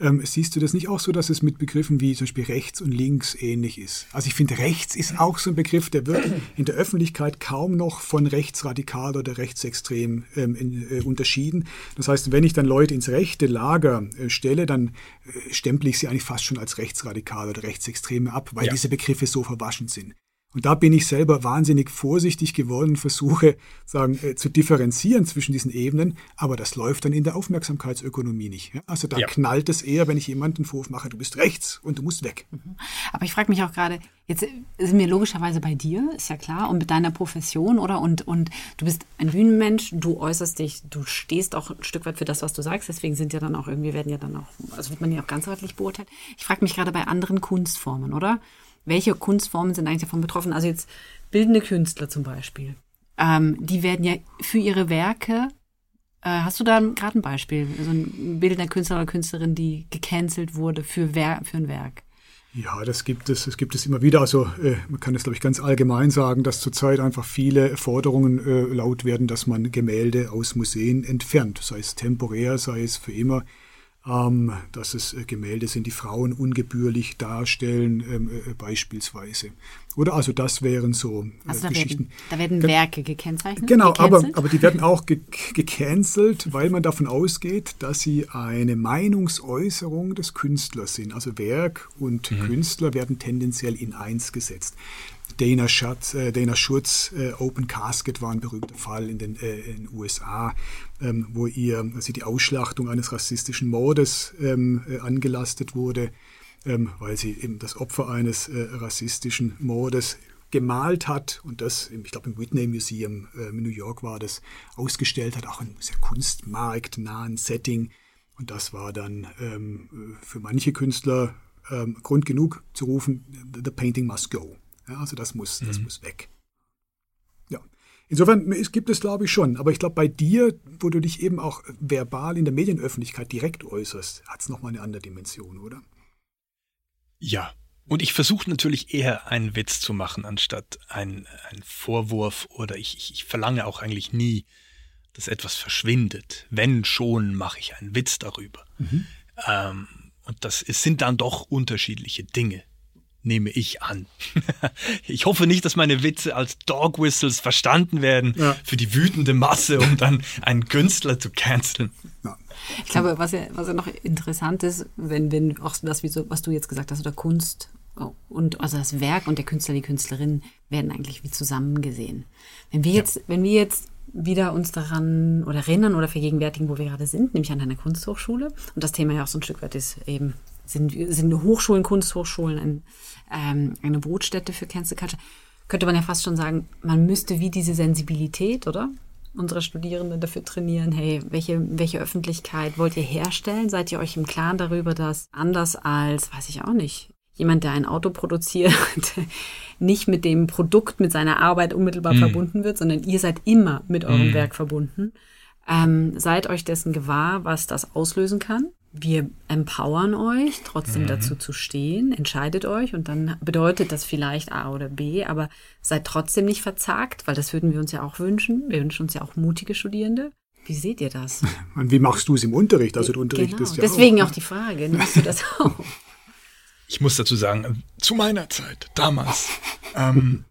Ähm, siehst du das nicht auch so, dass es mit Begriffen wie zum Beispiel rechts und links ähnlich ist? Also ich finde, rechts ist auch so ein Begriff, der wird in der Öffentlichkeit kaum noch von rechtsradikal oder rechtsextrem ähm, in, äh, unterschieden. Das heißt, wenn ich dann Leute ins rechte Lager äh, stelle, dann äh, stemple ich sie eigentlich fast schon als rechtsradikal oder rechtsextreme ab, weil ja. diese Begriffe so verwaschen sind. Und da bin ich selber wahnsinnig vorsichtig geworden, versuche sagen, äh, zu differenzieren zwischen diesen Ebenen, aber das läuft dann in der Aufmerksamkeitsökonomie nicht. Ja? Also da ja. knallt es eher, wenn ich jemanden Vorwurf mache, du bist rechts und du musst weg. Mhm. Aber ich frage mich auch gerade, jetzt sind wir logischerweise bei dir, ist ja klar, und mit deiner Profession, oder? Und, und du bist ein Bühnenmensch, du äußerst dich, du stehst auch ein Stück weit für das, was du sagst, deswegen sind ja dann auch irgendwie, werden ja dann auch, also wird man ja auch ganzheitlich beurteilt. Ich frage mich gerade bei anderen Kunstformen, oder? Welche Kunstformen sind eigentlich davon betroffen? Also jetzt bildende Künstler zum Beispiel. Ähm, die werden ja für ihre Werke, äh, hast du da gerade ein Beispiel? So ein bildender Künstler oder Künstlerin, die gecancelt wurde für, Wer für ein Werk? Ja, das gibt es, das gibt es immer wieder. Also äh, man kann es, glaube ich, ganz allgemein sagen, dass zurzeit einfach viele Forderungen äh, laut werden, dass man Gemälde aus Museen entfernt, sei es temporär, sei es für immer. Ähm, dass es äh, Gemälde sind, die Frauen ungebührlich darstellen, ähm, äh, beispielsweise. Oder also das wären so äh, also da Geschichten. Werden, da werden Werke gekennzeichnet. Genau, aber, aber die werden auch ge gecancelt, weil man davon ausgeht, dass sie eine Meinungsäußerung des Künstlers sind. Also Werk und mhm. Künstler werden tendenziell in eins gesetzt. Dana, Schatz, äh, Dana Schurz äh, Open Casket war ein berühmter Fall in den, äh, in USA, ähm, wo ihr sie die Ausschlachtung eines rassistischen Mordes ähm, äh, angelastet wurde, ähm, weil sie eben das Opfer eines äh, rassistischen Mordes gemalt hat und das, ich glaube im Whitney Museum äh, in New York war das, ausgestellt hat, auch in sehr kunstmarktnahen Setting. Und das war dann ähm, für manche Künstler ähm, Grund genug zu rufen, the painting must go. Ja, also das muss, mhm. das muss weg. Ja. Insofern es gibt es, glaube ich, schon. Aber ich glaube, bei dir, wo du dich eben auch verbal in der Medienöffentlichkeit direkt äußerst, hat es nochmal eine andere Dimension, oder? Ja. Und ich versuche natürlich eher einen Witz zu machen, anstatt einen, einen Vorwurf oder ich, ich, ich verlange auch eigentlich nie, dass etwas verschwindet. Wenn schon, mache ich einen Witz darüber. Mhm. Ähm, und das es sind dann doch unterschiedliche Dinge nehme ich an. ich hoffe nicht, dass meine Witze als Dog Whistles verstanden werden ja. für die wütende Masse, um dann einen Künstler zu canceln. Ja. Ich glaube, was ja, was ja noch interessant ist, wenn, wenn auch das, was du jetzt gesagt hast, oder Kunst und also das Werk und der Künstler, die Künstlerin werden eigentlich wie zusammen gesehen. Wenn wir jetzt, ja. wenn wir jetzt wieder uns daran oder erinnern oder vergegenwärtigen, wo wir gerade sind, nämlich an einer Kunsthochschule. Und das Thema ja auch so ein Stück weit ist eben, sind, sind Hochschulen, Kunsthochschulen ein, ähm, eine Brutstätte für Cancel Culture, könnte man ja fast schon sagen, man müsste wie diese Sensibilität, oder? Unsere Studierenden dafür trainieren, hey, welche, welche Öffentlichkeit wollt ihr herstellen? Seid ihr euch im Klaren darüber, dass anders als, weiß ich auch nicht, jemand, der ein Auto produziert, nicht mit dem Produkt, mit seiner Arbeit unmittelbar mm. verbunden wird, sondern ihr seid immer mit eurem mm. Werk verbunden. Ähm, seid euch dessen gewahr, was das auslösen kann wir empowern euch, trotzdem mhm. dazu zu stehen, entscheidet euch und dann bedeutet das vielleicht A oder B, aber seid trotzdem nicht verzagt, weil das würden wir uns ja auch wünschen. Wir wünschen uns ja auch mutige Studierende. Wie seht ihr das? Und wie machst du es im Unterricht? Also du unterrichtest genau. ja Deswegen auch, auch die Frage, nimmst du das auch? Ich muss dazu sagen, zu meiner Zeit, damals, ähm,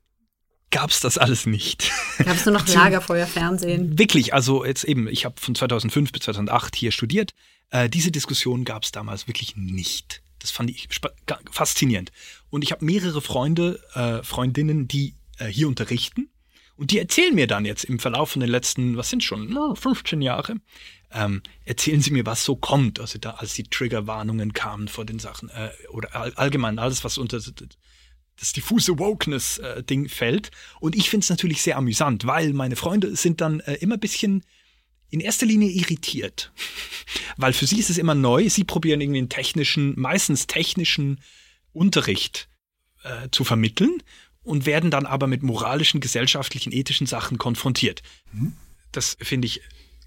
gab es das alles nicht. Gab es nur noch Lagerfeuer, Fernsehen? Wirklich, also jetzt eben, ich habe von 2005 bis 2008 hier studiert. Äh, diese Diskussion gab es damals wirklich nicht. Das fand ich faszinierend. Und ich habe mehrere Freunde, äh, Freundinnen, die äh, hier unterrichten. Und die erzählen mir dann jetzt im Verlauf von den letzten, was sind schon, no, 15 Jahre, ähm, erzählen sie mir, was so kommt. Also da, als die Triggerwarnungen kamen vor den Sachen äh, oder all, allgemein alles, was unter das diffuse Wokeness-Ding äh, fällt. Und ich finde es natürlich sehr amüsant, weil meine Freunde sind dann äh, immer ein bisschen in erster Linie irritiert, weil für sie ist es immer neu. Sie probieren irgendwie einen technischen, meistens technischen Unterricht äh, zu vermitteln und werden dann aber mit moralischen, gesellschaftlichen, ethischen Sachen konfrontiert. Mhm. Das finde ich.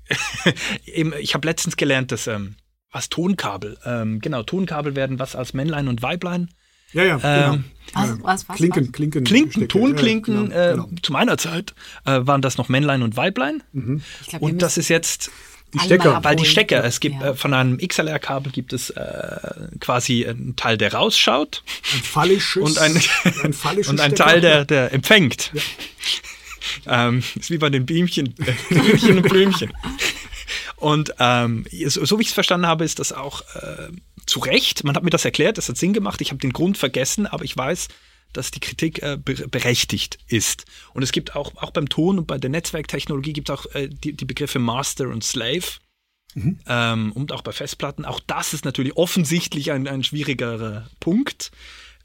ich habe letztens gelernt, dass ähm, was Tonkabel, ähm, genau Tonkabel werden was als Männlein und Weiblein ja, ja, genau. Ähm, was, was, was, Klinken, Klinken. Klinken, Tonklinken. Ja, genau, genau. Äh, zu meiner Zeit äh, waren das noch Männlein und Weiblein. Mhm. Glaub, und das ist jetzt die Stecker. Weil die Stecker, es gibt ja. äh, von einem XLR-Kabel gibt es äh, quasi einen Teil, der rausschaut. Ein phallisches. Und ein, ein, und ein Teil, der, der empfängt. Ja. ähm, ist wie bei den Biemchen, Blümchen und Blümchen. Und ähm, so, so wie ich es verstanden habe, ist das auch äh, zu Recht. Man hat mir das erklärt, das hat Sinn gemacht. Ich habe den Grund vergessen, aber ich weiß, dass die Kritik äh, berechtigt ist. Und es gibt auch, auch beim Ton und bei der Netzwerktechnologie gibt es auch äh, die, die Begriffe Master und Slave. Mhm. Ähm, und auch bei Festplatten. Auch das ist natürlich offensichtlich ein, ein schwierigerer Punkt.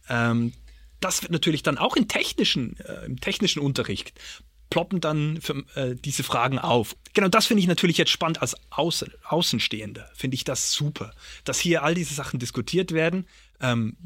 Ähm, das wird natürlich dann auch in technischen, äh, im technischen Unterricht ploppen dann für, äh, diese Fragen auf. Genau, das finde ich natürlich jetzt spannend als Außen, Außenstehender. Finde ich das super, dass hier all diese Sachen diskutiert werden. Ähm,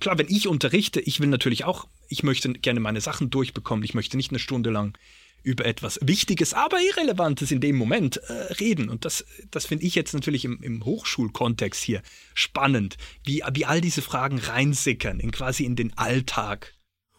klar, wenn ich unterrichte, ich will natürlich auch, ich möchte gerne meine Sachen durchbekommen. Ich möchte nicht eine Stunde lang über etwas Wichtiges, aber Irrelevantes in dem Moment äh, reden. Und das, das finde ich jetzt natürlich im, im Hochschulkontext hier spannend, wie, wie all diese Fragen reinsickern in quasi in den Alltag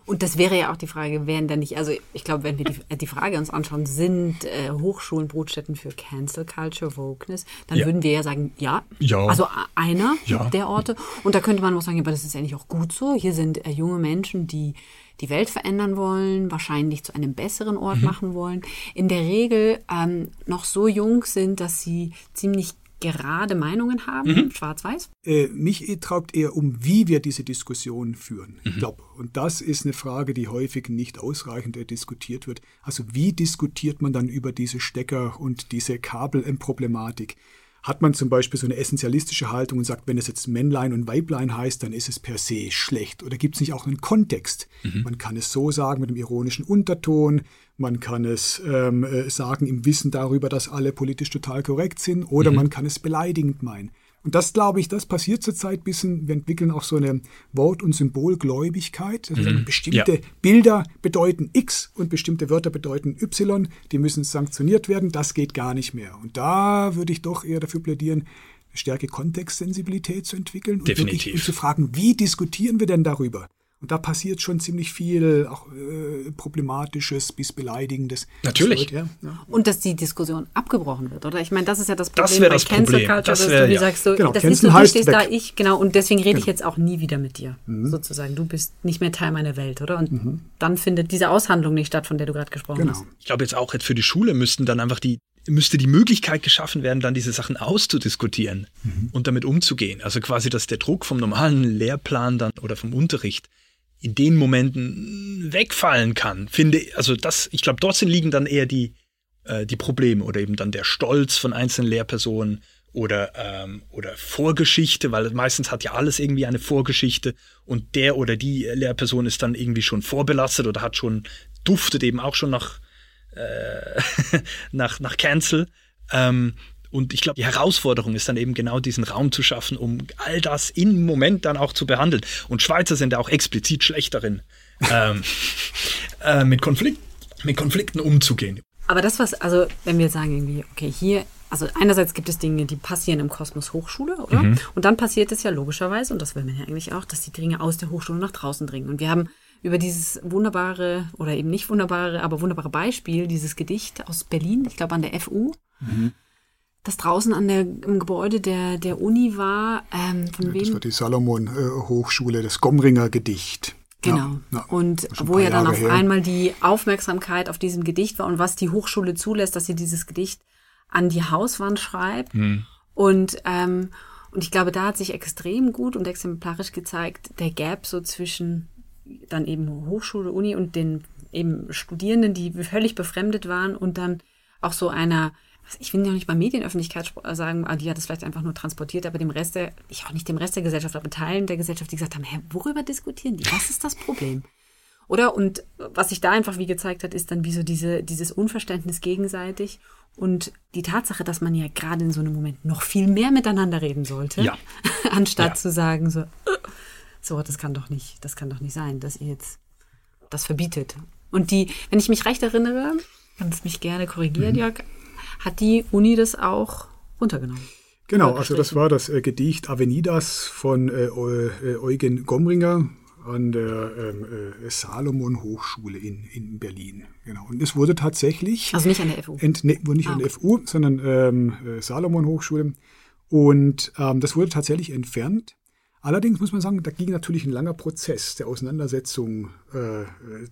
Und das wäre ja auch die Frage, wären denn nicht, also ich glaube, wenn wir die, äh, die Frage uns anschauen, sind äh, Hochschulen Brutstätten für Cancel Culture, Wokeness, dann Ja. würden wir ja sagen, ja. Ja. Also einer Ja. der Orte. Und da könnte man auch sagen, aber das ist eigentlich auch gut so. Hier sind äh, junge Menschen, die die Welt verändern wollen, wahrscheinlich zu einem besseren Ort Mhm. machen wollen. In der Regel ähm, noch so jung sind, dass sie ziemlich gerade Meinungen haben, Mhm. schwarz-weiß. Äh, mich treibt eher um, wie wir diese Diskussion führen. Ich glaube, und das ist eine Frage, die häufig nicht ausreichend diskutiert wird. Also wie diskutiert man dann über diese Stecker und diese Kabelproblematik? Hat man zum Beispiel so eine essentialistische Haltung und sagt, wenn es jetzt Männlein und Weiblein heißt, dann ist es per se schlecht? Oder gibt es nicht auch einen Kontext? Man kann es so sagen mit einem ironischen Unterton, man kann es ähm, äh, sagen im Wissen darüber, dass alle politisch total korrekt sind, oder man kann es beleidigend meinen. Und das, glaube ich, das passiert zurzeit ein bisschen. Wir entwickeln auch so eine Wort- und Symbolgläubigkeit. Also sagen, bestimmte Ja. Bilder bedeuten X und bestimmte Wörter bedeuten Y. Die müssen sanktioniert werden. Das geht gar nicht mehr. Und da würde ich doch eher dafür plädieren, eine stärke Kontextsensibilität zu entwickeln und, Definitiv. wirklich, und zu fragen, wie diskutieren wir denn darüber? Und da passiert schon ziemlich viel, auch äh, problematisches bis beleidigendes. Natürlich. Das wird, ja, ja. Und dass die Diskussion abgebracht wird, oder? Ich meine, das ist ja das Problem Das wäre bei das Cancel Problem. Culture, Das dass wär- du wie ja. sagst, so, Genau, das Cancel ist du stehst weg. da, ich, genau, und deswegen rede ich Genau. jetzt auch nie wieder mit dir, Mhm. sozusagen. Du bist nicht mehr Teil meiner Welt, oder? Und dann findet diese Aushandlung nicht statt, von der du gerade gesprochen Genau. hast. Ich glaube jetzt auch jetzt für die Schule müssten dann einfach die müsste die Möglichkeit geschaffen werden, dann diese Sachen auszudiskutieren und damit umzugehen. Also quasi, dass der Druck vom normalen Lehrplan dann oder vom Unterricht in den Momenten wegfallen kann. Finde, also das, ich glaube, dort liegen dann eher die, äh, die Probleme oder eben dann der Stolz von einzelnen Lehrpersonen oder, ähm, oder Vorgeschichte, weil meistens hat ja alles irgendwie eine Vorgeschichte und der oder die Lehrperson ist dann irgendwie schon vorbelastet oder hat schon, duftet eben auch schon nach, äh, nach, nach Cancel. Ähm, und ich glaube, die Herausforderung ist dann eben genau diesen Raum zu schaffen, um all das im Moment dann auch zu behandeln. Und Schweizer sind ja auch explizit schlecht darin, ähm, äh, mit, Konflikt, mit Konflikten umzugehen. Aber das, was, also wenn wir sagen irgendwie, okay, hier, also einerseits gibt es Dinge, die passieren im Kosmos Hochschule, oder? Mhm. Und dann passiert es ja logischerweise, und das will man ja eigentlich auch, dass die Dinge aus der Hochschule nach draußen dringen. Und wir haben über dieses wunderbare oder eben nicht wunderbare, aber wunderbare Beispiel, dieses Gedicht aus Berlin, ich glaube an der FU, das draußen an der, im Gebäude der, der Uni war, ähm, von Das wem? war die Salomon-Hochschule, das Gomringer Gedicht. Genau. Ja, ja. Und Das wo ja dann Jahre auf her. einmal die Aufmerksamkeit auf diesem Gedicht war und was die Hochschule zulässt, dass sie dieses Gedicht an die Hauswand schreibt. Und, ähm, und ich glaube, da hat sich extrem gut und exemplarisch gezeigt, der Gap so zwischen dann eben Hochschule, Uni und den eben Studierenden, die völlig befremdet waren und dann auch so einer, ich will ja nicht mal Medienöffentlichkeit äh, sagen, die hat es vielleicht einfach nur transportiert, aber dem Rest der, ich auch nicht dem Rest der Gesellschaft, aber Teilen der Gesellschaft, die gesagt haben, hä, worüber diskutieren die? Was ist das Problem? Oder? Und was sich da einfach wie gezeigt hat, ist dann wie so diese, dieses Unverständnis gegenseitig und die Tatsache, dass man ja gerade in so einem Moment noch viel mehr miteinander reden sollte, Ja. anstatt Ja. zu sagen so, äh, so, das kann doch nicht, das kann doch nicht sein, dass ihr jetzt das verbietet. Und die, wenn ich mich recht erinnere, kannst mich gerne korrigieren, Mhm. Jörg, hat die Uni das auch runtergenommen. Genau, also das war das äh, Gedicht Avenidas von äh, äh, Eugen Gomringer an der ähm, äh, Salomon Hochschule in, in Berlin. Genau. Und es wurde tatsächlich Also nicht an der FU. ent, ne, wurde nicht Ah, an der. FU, sondern ähm, äh, Salomon Hochschule. Und ähm, das wurde tatsächlich entfernt. Allerdings muss man sagen, da ging natürlich ein langer Prozess der Auseinandersetzung äh,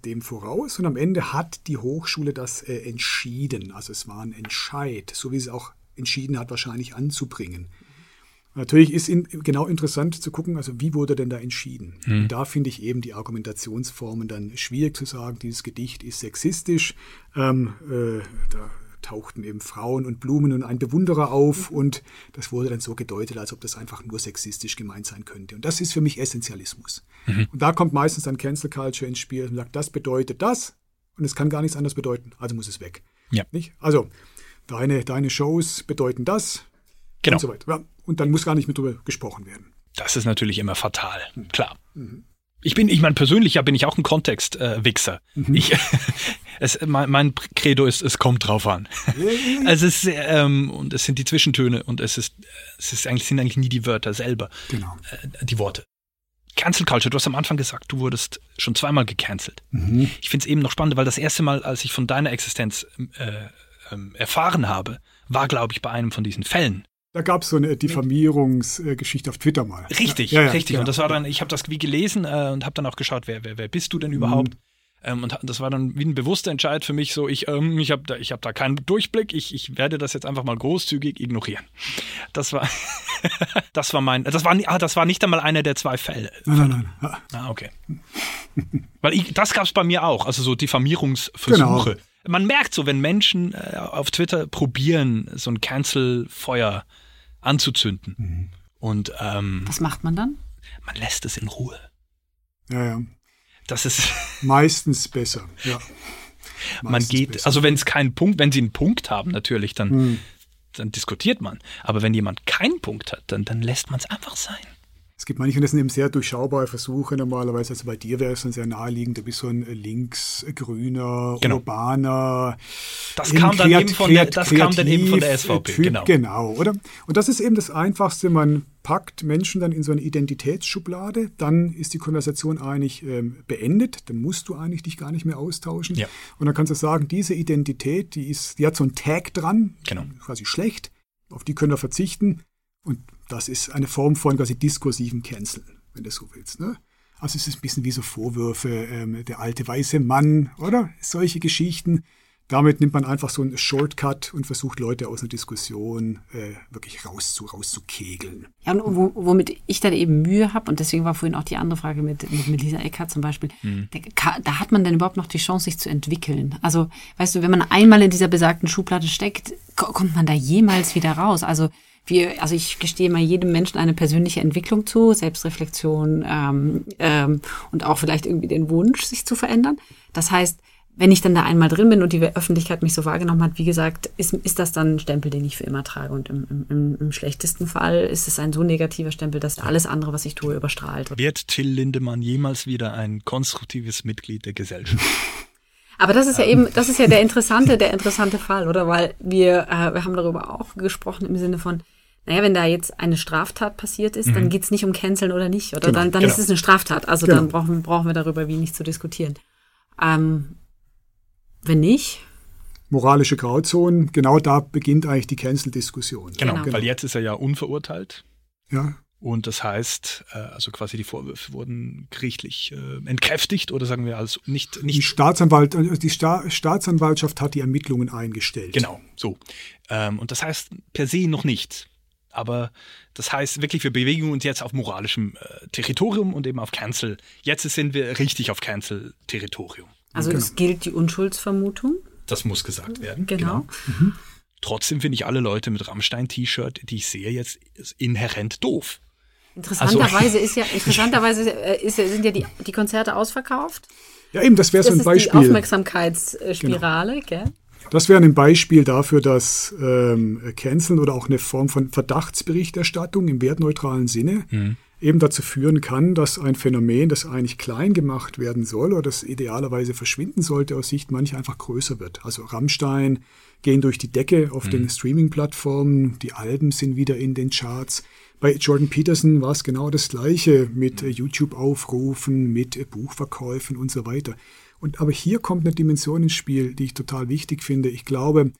dem voraus. Und am Ende hat die Hochschule das äh, entschieden. Also es war ein Entscheid, so wie sie es auch entschieden hat, wahrscheinlich anzubringen. Natürlich ist in, genau interessant zu gucken, also wie wurde denn da entschieden? Und Da finde ich eben die Argumentationsformen dann schwierig zu sagen, dieses Gedicht ist sexistisch. Ähm, äh, da tauchten eben Frauen und Blumen und ein Bewunderer auf und das wurde dann so gedeutet, als ob das einfach nur sexistisch gemeint sein könnte. Und das ist für mich Essentialismus. Und da kommt meistens dann Cancel Culture ins Spiel und sagt, das bedeutet das und es kann gar nichts anderes bedeuten, also muss es weg. Ja. Nicht? Also, deine, deine Shows bedeuten das Genau. und so weiter. Ja, und dann muss gar nicht mehr drüber gesprochen werden. Das ist natürlich immer fatal, klar. Ich bin, ich meine, persönlich ja bin ich auch ein Kontext-Wichser. Ich, es, mein, mein Credo ist, es kommt drauf an. es ist, ähm, und es sind die Zwischentöne und es ist, es ist eigentlich, sind eigentlich nie die Wörter selber, Genau. äh, die Worte. Cancel Culture, du hast am Anfang gesagt, du wurdest schon zweimal gecancelt. Mhm. Ich finde es eben noch spannend, weil das erste Mal, als ich von deiner Existenz äh, ähm, erfahren habe, war, glaube ich, bei einem von diesen Fällen. Da gab es so eine Diffamierungsgeschichte auf Twitter mal. Richtig, ja, ja, richtig. Ja, und das war dann, ich habe das wie gelesen äh, und habe dann auch geschaut, wer, wer, wer bist du denn überhaupt? Mhm. Ähm, und das war dann wie ein bewusster Entscheid für mich, so ich, ähm, ich habe da, hab da keinen Durchblick, ich, ich werde das jetzt einfach mal großzügig ignorieren. Das war, das war mein, das war, ah, das war nicht einmal einer der zwei Fälle. Nein, nein, nein. Ah, okay. Weil ich, das gab es bei mir auch, also so Diffamierungsversuche. Genau. Man merkt so, wenn Menschen äh, auf Twitter probieren, so ein Cancel-Feuer anzuzünden. Mhm. Und ähm, was macht man dann? Man lässt es in Ruhe. Ja, ja. Das ist meistens besser. Ja. Meistens man geht, besser. also wenn es keinen Punkt, wenn sie einen Punkt haben, natürlich, dann, hm. dann diskutiert man. Aber wenn jemand keinen Punkt hat, dann, dann lässt man es einfach sein. Es gibt manche, das sind eben sehr durchschaubare Versuche normalerweise. Also bei dir wäre es dann sehr naheliegend, du bist so ein linksgrüner, genau. urbaner. Das, kam dann, eben von der, das kam dann eben von der SVP. Typ, genau. genau, oder? Und das ist eben das Einfachste. Man packt Menschen dann in so eine Identitätsschublade, dann ist die Konversation eigentlich ähm, beendet, dann musst du eigentlich dich gar nicht mehr austauschen. Ja. Und dann kannst du sagen, diese Identität, die ist, die hat so einen Tag dran, genau. quasi schlecht, auf die können wir verzichten. Und das ist eine Form von quasi diskursiven Cancel, wenn du so willst. Ne? Also es ist ein bisschen wie so Vorwürfe, ähm, der alte weiße Mann, oder? Solche Geschichten. Damit nimmt man einfach so einen Shortcut und versucht Leute aus einer Diskussion äh, wirklich rauszu, rauszukegeln. Ja, und wo, womit ich dann eben Mühe habe, und deswegen war vorhin auch die andere Frage mit, mit Melissa Eckert zum Beispiel, mhm. da, da, hat man dann überhaupt noch die Chance, sich zu entwickeln. Also, weißt du, wenn man einmal in dieser besagten Schublade steckt, kommt man da jemals wieder raus. Also wir, also ich gestehe mal jedem Menschen eine persönliche Entwicklung zu, Selbstreflexion ähm, ähm, und auch vielleicht irgendwie den Wunsch, sich zu verändern. Das heißt, wenn ich dann da einmal drin bin und die Öffentlichkeit mich so wahrgenommen hat, wie gesagt, ist, ist das dann ein Stempel, den ich für immer trage. Und im, im, im schlechtesten Fall ist es ein so negativer Stempel, dass alles andere, was ich tue, überstrahlt. Wird Till Lindemann jemals wieder ein konstruktives Mitglied der Gesellschaft? Aber das ist ja eben, das ist ja der interessante, der interessante Fall, oder? Weil wir, äh, wir haben darüber auch gesprochen im Sinne von, naja, wenn da jetzt eine Straftat passiert ist, mhm. dann geht's nicht um Canceln oder nicht, oder? Genau, dann dann genau. ist es eine Straftat. Also genau. dann brauchen, brauchen wir darüber wie nicht zu diskutieren. Ähm, wenn nicht. Moralische Grauzonen, genau da beginnt eigentlich die Cancel-Diskussion. Genau, genau, weil jetzt ist er ja unverurteilt. Ja. Und das heißt, äh, also quasi die Vorwürfe wurden gerichtlich äh, entkräftigt oder sagen wir als nicht. nicht die, Staatsanwalt, äh, die Sta Staatsanwaltschaft hat die Ermittlungen eingestellt. Genau, so. Ähm, und das heißt per se noch nicht. Aber das heißt wirklich, wir bewegen uns jetzt auf moralischem Territorium und eben auf Cancel. Jetzt sind wir richtig auf Cancel-Territorium. Also genau. es gilt die Unschuldsvermutung. Das muss gesagt werden. Genau. genau. Mhm. Trotzdem finde ich alle Leute mit Rammstein-T-Shirt, die ich sehe, jetzt inhärent doof. Interessanterweise also, ist ja, interessanterweise äh, ist, sind ja die, die Konzerte ausverkauft. Ja, eben, das wäre so ein Beispiel. Die Aufmerksamkeitsspirale, genau. gell? Das wäre ein Beispiel dafür, dass ähm, Canceln oder auch eine Form von Verdachtsberichterstattung im wertneutralen Sinne mhm. Eben dazu führen kann, dass ein Phänomen, das eigentlich klein gemacht werden soll oder das idealerweise verschwinden sollte aus Sicht mancher einfach größer wird. Also Rammstein gehen durch die Decke auf mhm. den Streaming-Plattformen, die Alben sind wieder in den Charts. Bei Jordan Peterson war es genau das Gleiche mit äh, YouTube-Aufrufen, mit äh, Buchverkäufen und so weiter. Und aber hier kommt eine Dimension ins Spiel, die ich total wichtig finde. Ich glaube,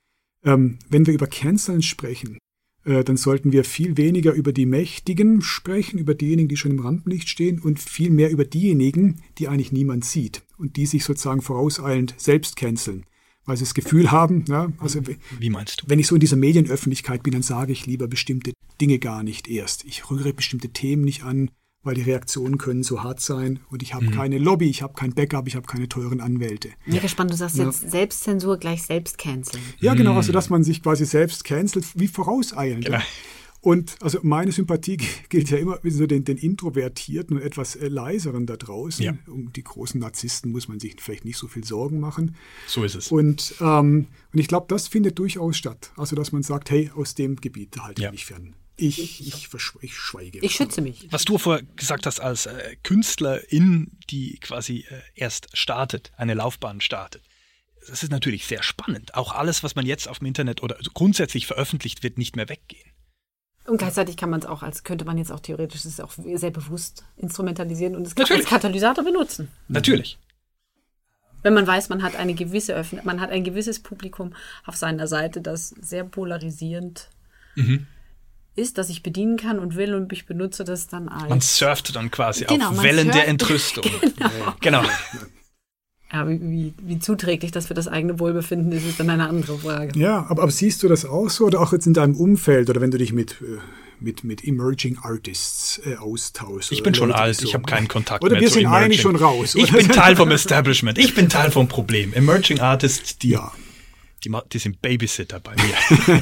ähm, wenn wir über Canceln sprechen, dann sollten wir viel weniger über die Mächtigen sprechen, über diejenigen, die schon im Rampenlicht stehen und viel mehr über diejenigen, die eigentlich niemand sieht und die sich sozusagen vorauseilend selbst canceln weil sie das Gefühl haben, ja, also wie meinst du? Wenn ich so in dieser Medienöffentlichkeit bin, dann sage ich lieber bestimmte Dinge gar nicht erst. Ich rühre bestimmte Themen nicht an, weil die Reaktionen können so hart sein und ich habe mhm. keine Lobby, ich habe kein Backup, ich habe keine teuren Anwälte. Mega spannend, du sagst ja. jetzt Selbstzensur gleich selbst canceln. Ja, genau, also dass man sich quasi selbst cancelt, wie vorauseilend. Genau. Und also meine Sympathie gilt ja immer so den, den Introvertierten und etwas äh, leiseren da draußen. Ja. Um die großen Narzissten muss man sich vielleicht nicht so viel Sorgen machen. So ist es. Und, ähm, und ich glaube, das findet durchaus statt. Also, dass man sagt, hey, aus dem Gebiet halte ja. ich mich fern. Ich, ich, ich, schweige. Ich schütze mich. Was du vorher gesagt hast, als äh, Künstlerin, die quasi äh, erst startet, eine Laufbahn startet. Das ist natürlich sehr spannend. Auch alles, was man jetzt auf dem Internet oder grundsätzlich veröffentlicht, wird nicht mehr weggehen. Und gleichzeitig kann man es auch als, könnte man jetzt auch theoretisch es auch sehr bewusst instrumentalisieren und es als Katalysator benutzen. Natürlich. Wenn man weiß, man hat eine gewisse Öffn man hat ein gewisses Publikum auf seiner Seite, das sehr polarisierend mhm. Ist, das ich bedienen kann und will und ich benutze das dann als. Man surft dann quasi genau, auf Wellen surft, der Entrüstung. genau. genau. Ja, wie, wie, wie, zuträglich das für das eigene Wohlbefinden ist, ist dann eine andere Frage. Ja, aber, aber, siehst du das auch so oder auch jetzt in deinem Umfeld oder wenn du dich mit, äh, mit, mit Emerging Artists äh, austauschst? Ich bin schon Leute, alt, so. ich habe keinen Kontakt oder mehr wir sind eigentlich schon raus. Oder? Ich bin Teil vom Establishment, ich bin Teil vom Problem. Emerging Artists, die, ja. die, die sind Babysitter bei mir.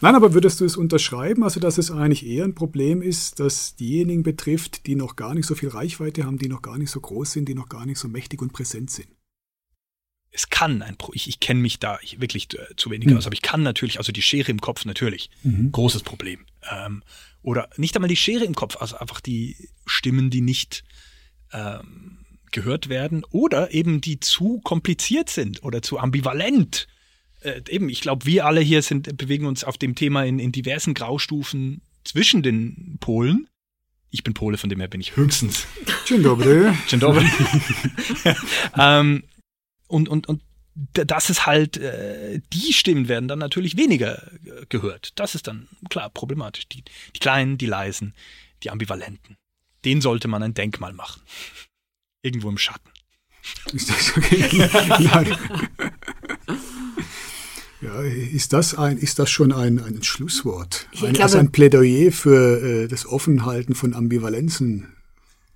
Nein, aber würdest du es unterschreiben, also dass es eigentlich eher ein Problem ist, dass diejenigen betrifft, die noch gar nicht so viel Reichweite haben, die noch gar nicht so groß sind, die noch gar nicht so mächtig und präsent sind? Es kann ein Pro ich, ich kenne mich da wirklich äh, zu wenig mhm. aus, aber ich kann natürlich, also die Schere im Kopf natürlich, mhm. großes Problem. Ähm, oder nicht einmal die Schere im Kopf, also einfach die Stimmen, die nicht ähm, gehört werden oder eben die zu kompliziert sind oder zu ambivalent äh, eben, ich glaube, wir alle hier sind, bewegen uns auf dem Thema in, in diversen Graustufen zwischen den Polen. Ich bin Pole, von dem her bin ich höchstens. Dzień dobry. Dzień dobry. ähm, und, und, und das ist halt, äh, die Stimmen werden dann natürlich weniger äh, gehört. Das ist dann klar problematisch. Die, die Kleinen, die Leisen, die Ambivalenten. Den sollte man ein Denkmal machen. Irgendwo im Schatten. Ist das okay? Ja, ist das ein, ist das schon ein, ein Schlusswort? Ein, glaube, also ein Plädoyer für äh, das Offenhalten von Ambivalenzen,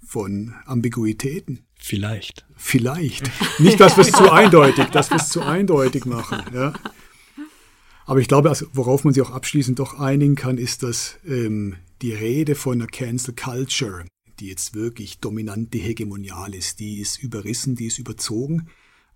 von Ambiguitäten? Vielleicht. Vielleicht. Nicht, dass wir es zu eindeutig, dass wir es zu eindeutig machen. Ja. Aber ich glaube, also, worauf man sich auch abschließend doch einigen kann, ist, dass ähm, die Rede von einer Cancel Culture, die jetzt wirklich dominante hegemonial ist, die ist überrissen, die ist überzogen.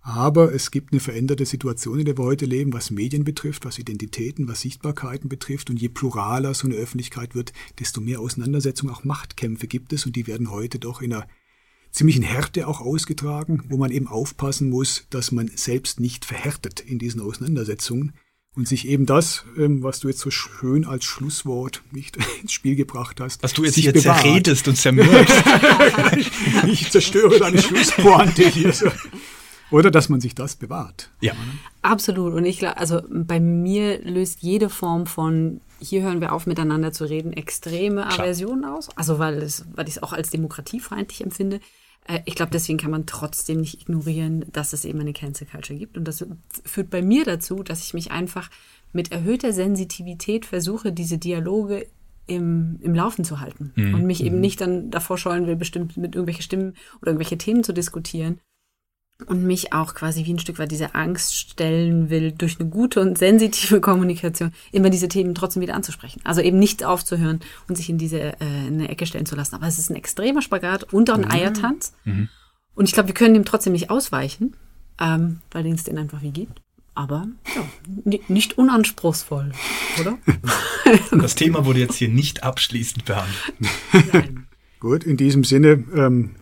Aber es gibt eine veränderte Situation, in der wir heute leben, was Medien betrifft, was Identitäten, was Sichtbarkeiten betrifft. Und je pluraler so eine Öffentlichkeit wird, desto mehr Auseinandersetzungen, auch Machtkämpfe gibt es. Und die werden heute doch in einer ziemlichen Härte auch ausgetragen, wo man eben aufpassen muss, dass man selbst nicht verhärtet in diesen Auseinandersetzungen und sich eben das, ähm, was du jetzt so schön als Schlusswort nicht ins Spiel gebracht hast, was du jetzt hier bewahrt. zerredest und zermürbst. ich zerstöre deine Schlusspointe hier. So. Oder dass man sich das bewahrt. Ja. Absolut. Und ich glaube, also bei mir löst jede Form von hier hören wir auf, miteinander zu reden, extreme Aversion aus. Also weil es, weil ich es auch als demokratiefeindlich empfinde. Äh, ich glaube, deswegen kann man trotzdem nicht ignorieren, dass es eben eine Cancel Culture gibt. Und das führt bei mir dazu, dass ich mich einfach mit erhöhter Sensitivität versuche, diese Dialoge im, im Laufen zu halten mhm. und mich eben mhm. nicht dann davor scheuen will, bestimmt mit irgendwelchen Stimmen oder irgendwelche Themen zu diskutieren, und mich auch quasi wie ein Stück weit diese Angst stellen will, durch eine gute und sensitive Kommunikation immer diese Themen trotzdem wieder anzusprechen. Also eben nicht aufzuhören und sich in diese äh, in eine Ecke stellen zu lassen. Aber es ist ein extremer Spagat und auch ein mhm. Eiertanz. Mhm. Und ich glaube, wir können dem trotzdem nicht ausweichen, ähm, weil es den einfach wie gibt. Aber ja, nicht unanspruchsvoll, oder? Das Thema wurde jetzt hier nicht abschließend behandelt. Nein. Gut, in diesem Sinne ähm,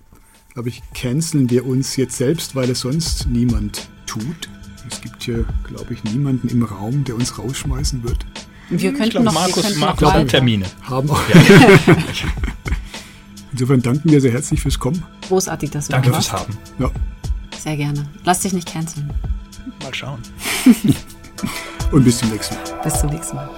glaube ich, canceln wir uns jetzt selbst, weil es sonst niemand tut. Es gibt hier, glaube ich, niemanden im Raum, der uns rausschmeißen wird. Wir könnten glaub, noch, Markus, wir Markus noch Termine. Haben auch. Ja. Insofern danken wir sehr herzlich fürs Kommen. Großartig, dass du Danke da warst. Danke fürs Haben. Ja. Sehr gerne. Lass dich nicht canceln. Mal schauen. Und bis zum nächsten Mal. Bis zum nächsten Mal.